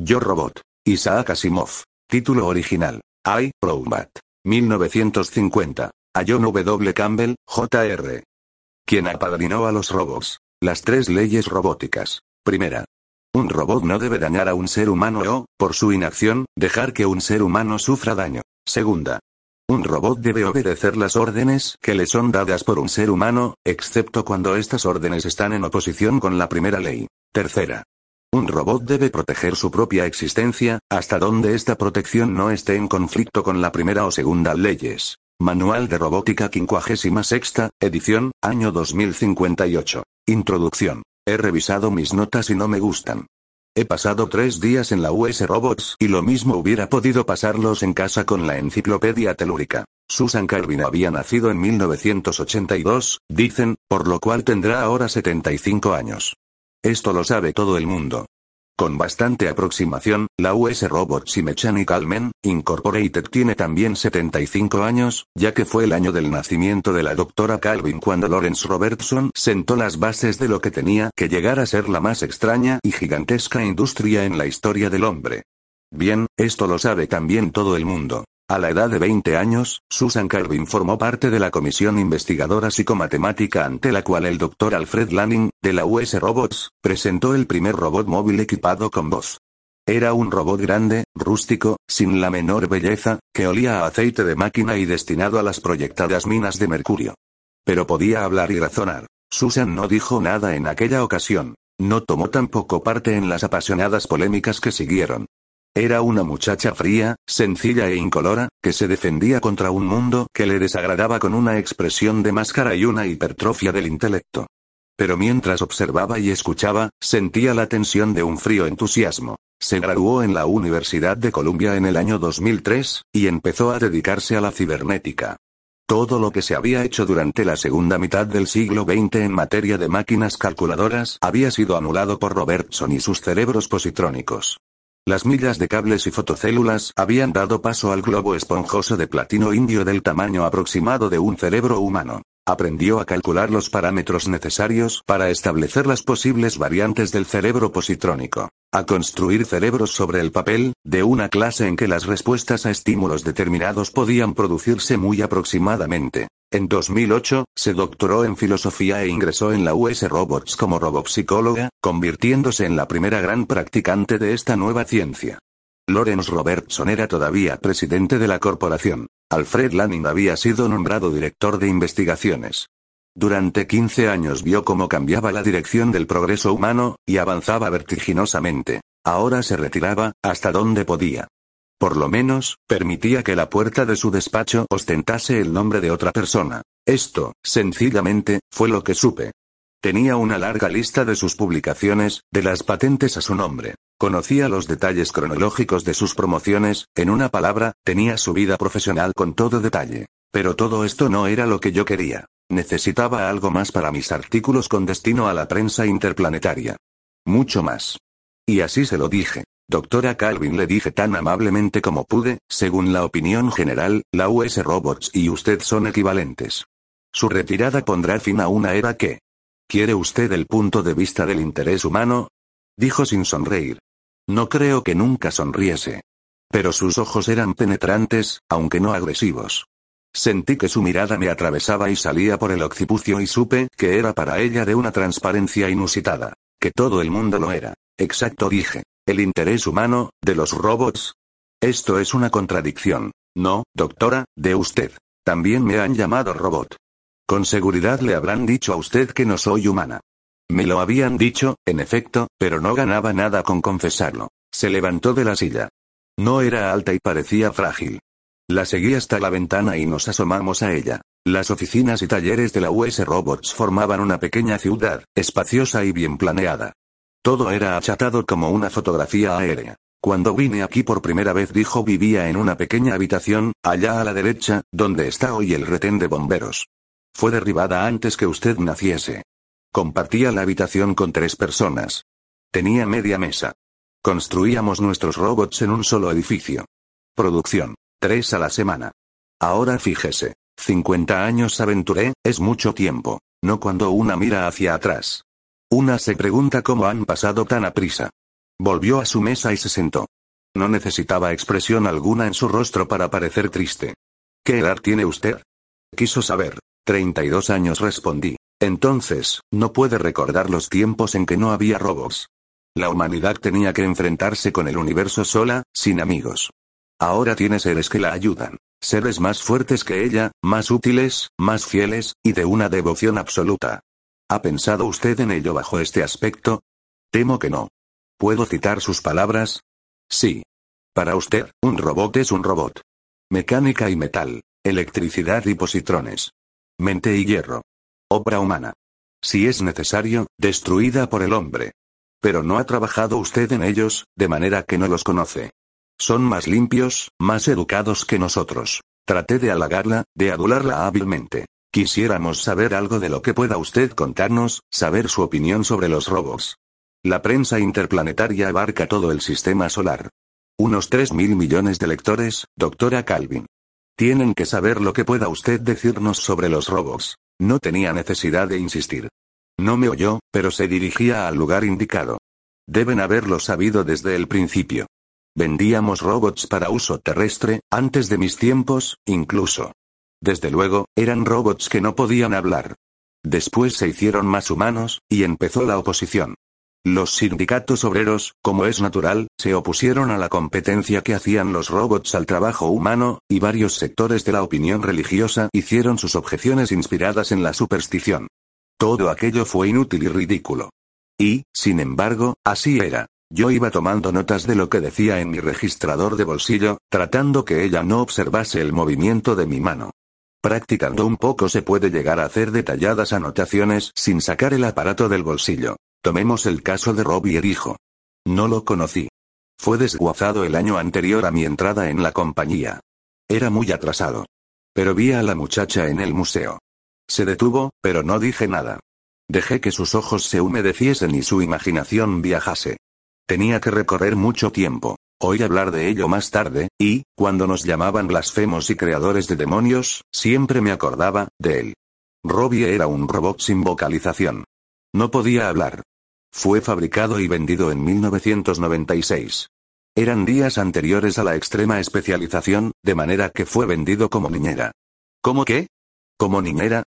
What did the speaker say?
Yo Robot. Isaac Asimov. Título original. I, Robot. 1950. A John W. Campbell, Jr. Quien apadrinó a los robots. Las tres leyes robóticas. Primera. Un robot no debe dañar a un ser humano o, por su inacción, dejar que un ser humano sufra daño. Segunda. Un robot debe obedecer las órdenes que le son dadas por un ser humano, excepto cuando estas órdenes están en oposición con la primera ley. Tercera. Un robot debe proteger su propia existencia, hasta donde esta protección no esté en conflicto con la primera o segunda leyes. Manual de Robótica 56, edición, año 2058. Introducción. He revisado mis notas y no me gustan. He pasado tres días en la US Robots y lo mismo hubiera podido pasarlos en casa con la enciclopedia telúrica. Susan Calvin había nacido en 1982, dicen, por lo cual tendrá ahora 75 años. Esto lo sabe todo el mundo. Con bastante aproximación, la US Robots y Mechanical Men, Incorporated tiene también 75 años, ya que fue el año del nacimiento de la doctora Calvin cuando Lawrence Robertson sentó las bases de lo que tenía que llegar a ser la más extraña y gigantesca industria en la historia del hombre. Bien, esto lo sabe también todo el mundo. A la edad de 20 años, Susan Calvin formó parte de la comisión investigadora psicomatemática ante la cual el Dr. Alfred Lanning, de la US Robots, presentó el primer robot móvil equipado con voz. Era un robot grande, rústico, sin la menor belleza, que olía a aceite de máquina y destinado a las proyectadas minas de mercurio. Pero podía hablar y razonar. Susan no dijo nada en aquella ocasión. No tomó tampoco parte en las apasionadas polémicas que siguieron. Era una muchacha fría, sencilla e incolora, que se defendía contra un mundo que le desagradaba con una expresión de máscara y una hipertrofia del intelecto. Pero mientras observaba y escuchaba, sentía la tensión de un frío entusiasmo. Se graduó en la Universidad de Columbia en el año 2003, y empezó a dedicarse a la cibernética. Todo lo que se había hecho durante la segunda mitad del siglo XX en materia de máquinas calculadoras había sido anulado por Robertson y sus cerebros positrónicos. Las millas de cables y fotocélulas habían dado paso al globo esponjoso de platino indio del tamaño aproximado de un cerebro humano. Aprendió a calcular los parámetros necesarios para establecer las posibles variantes del cerebro positrónico, a construir cerebros sobre el papel, de una clase en que las respuestas a estímulos determinados podían producirse muy aproximadamente. En 2008, se doctoró en filosofía e ingresó en la US Robots como robopsicóloga, convirtiéndose en la primera gran practicante de esta nueva ciencia. Lawrence Robertson era todavía presidente de la corporación. Alfred Lanning había sido nombrado director de investigaciones. Durante 15 años vio cómo cambiaba la dirección del progreso humano, y avanzaba vertiginosamente. Ahora se retiraba, hasta donde podía. Por lo menos, permitía que la puerta de su despacho ostentase el nombre de otra persona. Esto, sencillamente, fue lo que supe. Tenía una larga lista de sus publicaciones, de las patentes a su nombre. Conocía los detalles cronológicos de sus promociones, en una palabra, tenía su vida profesional con todo detalle. Pero todo esto no era lo que yo quería. Necesitaba algo más para mis artículos con destino a la prensa interplanetaria. Mucho más. Y así se lo dije. Doctora Calvin le dije tan amablemente como pude, según la opinión general, la US Robots y usted son equivalentes. Su retirada pondrá fin a una era que... ¿Quiere usted el punto de vista del interés humano? Dijo sin sonreír. No creo que nunca sonriese. Pero sus ojos eran penetrantes, aunque no agresivos. Sentí que su mirada me atravesaba y salía por el occipucio y supe que era para ella de una transparencia inusitada. Que todo el mundo lo era. Exacto dije. ¿El interés humano, de los robots? Esto es una contradicción. No, doctora, de usted. También me han llamado robot. Con seguridad le habrán dicho a usted que no soy humana. Me lo habían dicho, en efecto, pero no ganaba nada con confesarlo. Se levantó de la silla. No era alta y parecía frágil. La seguí hasta la ventana y nos asomamos a ella. Las oficinas y talleres de la US Robots formaban una pequeña ciudad, espaciosa y bien planeada. Todo era achatado como una fotografía aérea. Cuando vine aquí por primera vez dijo vivía en una pequeña habitación, allá a la derecha, donde está hoy el retén de bomberos. Fue derribada antes que usted naciese. Compartía la habitación con tres personas. Tenía media mesa. Construíamos nuestros robots en un solo edificio. Producción. Tres a la semana. Ahora fíjese. 50 años aventuré, es mucho tiempo. No cuando una mira hacia atrás. Una se pregunta cómo han pasado tan a prisa. Volvió a su mesa y se sentó. No necesitaba expresión alguna en su rostro para parecer triste. ¿Qué edad tiene usted? Quiso saber. 32 años respondí. Entonces, no puede recordar los tiempos en que no había robots. La humanidad tenía que enfrentarse con el universo sola, sin amigos. Ahora tiene seres que la ayudan. Seres más fuertes que ella, más útiles, más fieles, y de una devoción absoluta. ¿Ha pensado usted en ello bajo este aspecto? Temo que no. ¿Puedo citar sus palabras? Sí. Para usted, un robot es un robot. Mecánica y metal. Electricidad y positrones. Mente y hierro. Obra humana. Si es necesario, destruida por el hombre. Pero no ha trabajado usted en ellos, de manera que no los conoce. Son más limpios, más educados que nosotros. Traté de halagarla, de adularla hábilmente. Quisiéramos saber algo de lo que pueda usted contarnos, saber su opinión sobre los robots. La prensa interplanetaria abarca todo el sistema solar. Unos 3 mil millones de lectores, doctora Calvin. Tienen que saber lo que pueda usted decirnos sobre los robots. No tenía necesidad de insistir. No me oyó, pero se dirigía al lugar indicado. Deben haberlo sabido desde el principio. Vendíamos robots para uso terrestre, antes de mis tiempos, incluso. Desde luego, eran robots que no podían hablar. Después se hicieron más humanos, y empezó la oposición. Los sindicatos obreros, como es natural, se opusieron a la competencia que hacían los robots al trabajo humano, y varios sectores de la opinión religiosa hicieron sus objeciones inspiradas en la superstición. Todo aquello fue inútil y ridículo. Y, sin embargo, así era. Yo iba tomando notas de lo que decía en mi registrador de bolsillo, tratando que ella no observase el movimiento de mi mano. Practicando un poco se puede llegar a hacer detalladas anotaciones sin sacar el aparato del bolsillo. Tomemos el caso de Robbie hijo. No lo conocí. Fue desguazado el año anterior a mi entrada en la compañía. Era muy atrasado. Pero vi a la muchacha en el museo. Se detuvo, pero no dije nada. Dejé que sus ojos se humedeciesen y su imaginación viajase. Tenía que recorrer mucho tiempo. Oí hablar de ello más tarde, y, cuando nos llamaban blasfemos y creadores de demonios, siempre me acordaba, de él. Robbie era un robot sin vocalización. No podía hablar. Fue fabricado y vendido en 1996. Eran días anteriores a la extrema especialización, de manera que fue vendido como niñera. ¿Cómo qué? ¿Como niñera?